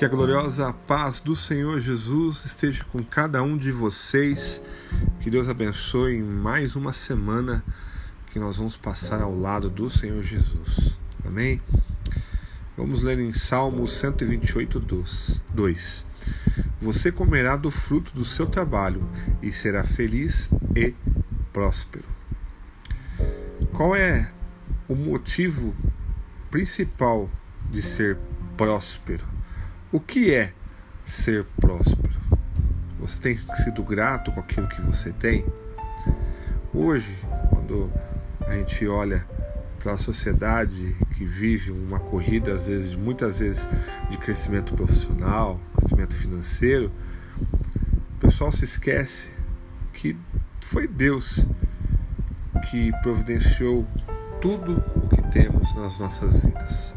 Que a gloriosa paz do Senhor Jesus esteja com cada um de vocês. Que Deus abençoe mais uma semana que nós vamos passar ao lado do Senhor Jesus. Amém? Vamos ler em Salmo 128, 2. Você comerá do fruto do seu trabalho e será feliz e próspero. Qual é o motivo principal de ser próspero? O que é ser próspero? Você tem sido grato com aquilo que você tem? Hoje, quando a gente olha para a sociedade que vive uma corrida, às vezes, muitas vezes, de crescimento profissional, crescimento financeiro, o pessoal se esquece que foi Deus que providenciou tudo o que temos nas nossas vidas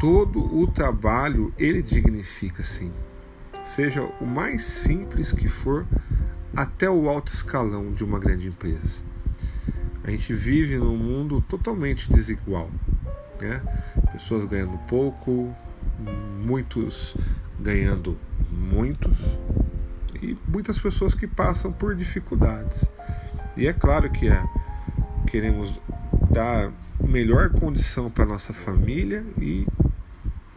todo o trabalho ele dignifica, sim. Seja o mais simples que for, até o alto escalão de uma grande empresa. A gente vive num mundo totalmente desigual, né? Pessoas ganhando pouco, muitos ganhando muitos e muitas pessoas que passam por dificuldades. E é claro que é, queremos dar melhor condição para nossa família e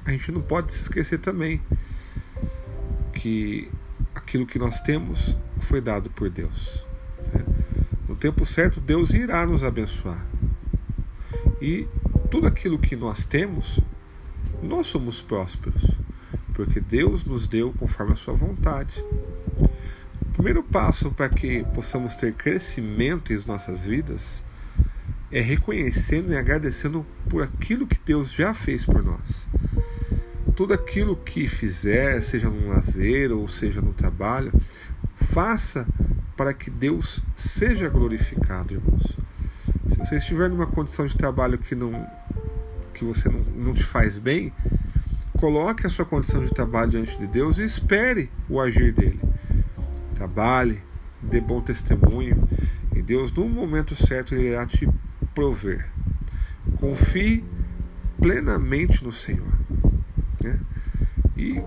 a gente não pode se esquecer também que aquilo que nós temos foi dado por Deus. Né? No tempo certo, Deus irá nos abençoar. E tudo aquilo que nós temos, nós somos prósperos, porque Deus nos deu conforme a sua vontade. O primeiro passo para que possamos ter crescimento em nossas vidas é reconhecendo e agradecendo por aquilo que Deus já fez por nós tudo aquilo que fizer, seja no lazer ou seja no trabalho, faça para que Deus seja glorificado, irmãos. Se você estiver numa condição de trabalho que não que você não, não te faz bem, coloque a sua condição de trabalho diante de Deus e espere o agir dele. Trabalhe, dê bom testemunho e Deus, no momento certo, ele irá te prover. Confie plenamente no Senhor. E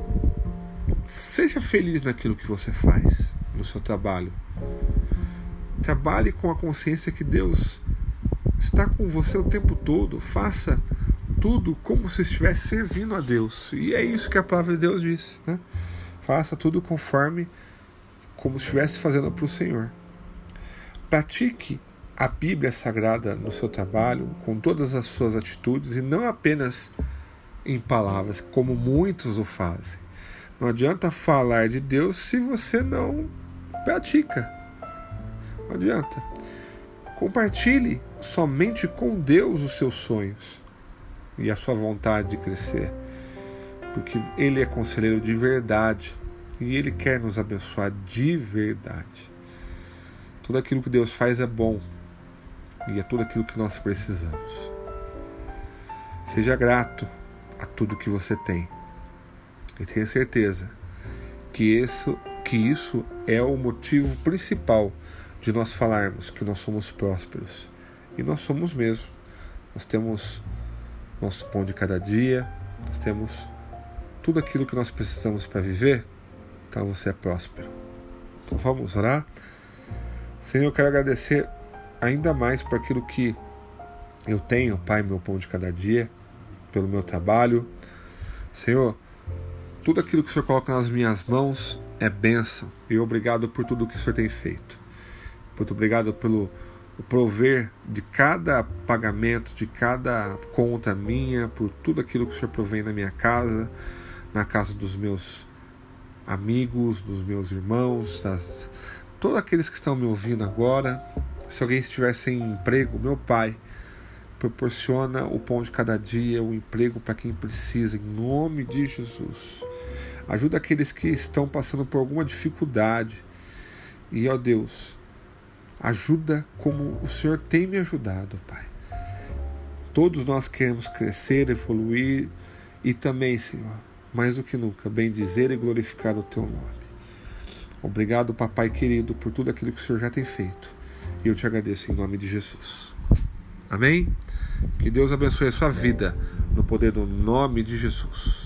seja feliz naquilo que você faz, no seu trabalho. Trabalhe com a consciência que Deus está com você o tempo todo. Faça tudo como se estivesse servindo a Deus. E é isso que a palavra de Deus diz. Né? Faça tudo conforme como se estivesse fazendo para o Senhor. Pratique a Bíblia Sagrada no seu trabalho, com todas as suas atitudes, e não apenas em palavras, como muitos o fazem. Não adianta falar de Deus se você não pratica. Não adianta. Compartilhe somente com Deus os seus sonhos e a sua vontade de crescer, porque Ele é conselheiro de verdade e Ele quer nos abençoar de verdade. Tudo aquilo que Deus faz é bom e é tudo aquilo que nós precisamos. Seja grato tudo que você tem. E tenha certeza que isso, que isso é o motivo principal de nós falarmos que nós somos prósperos. E nós somos mesmo. Nós temos nosso pão de cada dia, nós temos tudo aquilo que nós precisamos para viver. Então você é próspero. Então vamos orar? Senhor, eu quero agradecer ainda mais por aquilo que eu tenho, Pai, meu pão de cada dia pelo meu trabalho. Senhor, tudo aquilo que o Senhor coloca nas minhas mãos é bênção. E obrigado por tudo que o Senhor tem feito. Muito obrigado pelo prover de cada pagamento, de cada conta minha, por tudo aquilo que o Senhor provém na minha casa, na casa dos meus amigos, dos meus irmãos, das, todos aqueles que estão me ouvindo agora. Se alguém estiver sem emprego, meu Pai, proporciona o pão de cada dia, o emprego para quem precisa, em nome de Jesus. Ajuda aqueles que estão passando por alguma dificuldade. E, ó Deus, ajuda como o Senhor tem me ajudado, Pai. Todos nós queremos crescer, evoluir e também, Senhor, mais do que nunca, bem dizer e glorificar o Teu nome. Obrigado, Papai querido, por tudo aquilo que o Senhor já tem feito. E eu te agradeço em nome de Jesus. Amém? Que Deus abençoe a sua vida no poder do nome de Jesus.